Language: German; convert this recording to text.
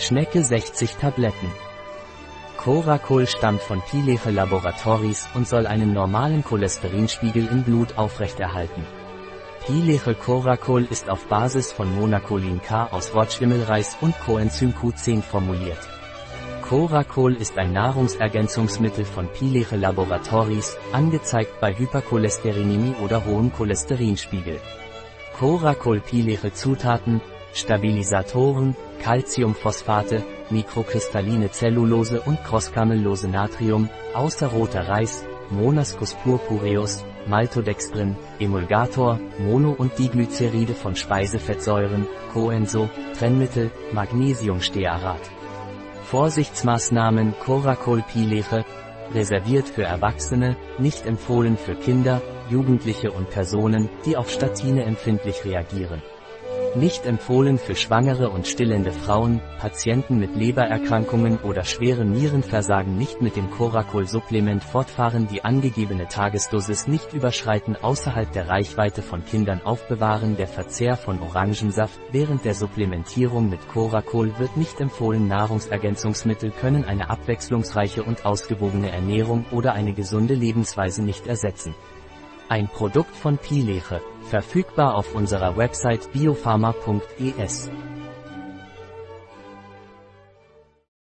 Schnecke 60 Tabletten. Coracol stammt von Pileche Laboratories und soll einen normalen Cholesterinspiegel im Blut aufrechterhalten. Pileche Coracol ist auf Basis von Monacolin K aus Rotschwimmelreis und Coenzym Q10 formuliert. Coracol ist ein Nahrungsergänzungsmittel von Pileche Laboratories, angezeigt bei Hypercholesterinämie oder hohem Cholesterinspiegel. Coracol Pileche Zutaten, Stabilisatoren, Calciumphosphate, mikrokristalline Zellulose und crosskamellose Natrium, außer roter Reis, Monascus purpureus, Maltodextrin, Emulgator, Mono- und Diglyceride von Speisefettsäuren, Coenso, Trennmittel, Magnesiumstearat. Vorsichtsmaßnahmen Coracol Pileche, reserviert für Erwachsene, nicht empfohlen für Kinder, Jugendliche und Personen, die auf Statine empfindlich reagieren. Nicht empfohlen für schwangere und stillende Frauen, Patienten mit Lebererkrankungen oder schwerem Nierenversagen nicht mit dem Coracol-Supplement fortfahren die angegebene Tagesdosis nicht überschreiten außerhalb der Reichweite von Kindern aufbewahren Der Verzehr von Orangensaft während der Supplementierung mit Coracol wird nicht empfohlen Nahrungsergänzungsmittel können eine abwechslungsreiche und ausgewogene Ernährung oder eine gesunde Lebensweise nicht ersetzen. Ein Produkt von Pileche, verfügbar auf unserer Website biopharma.es.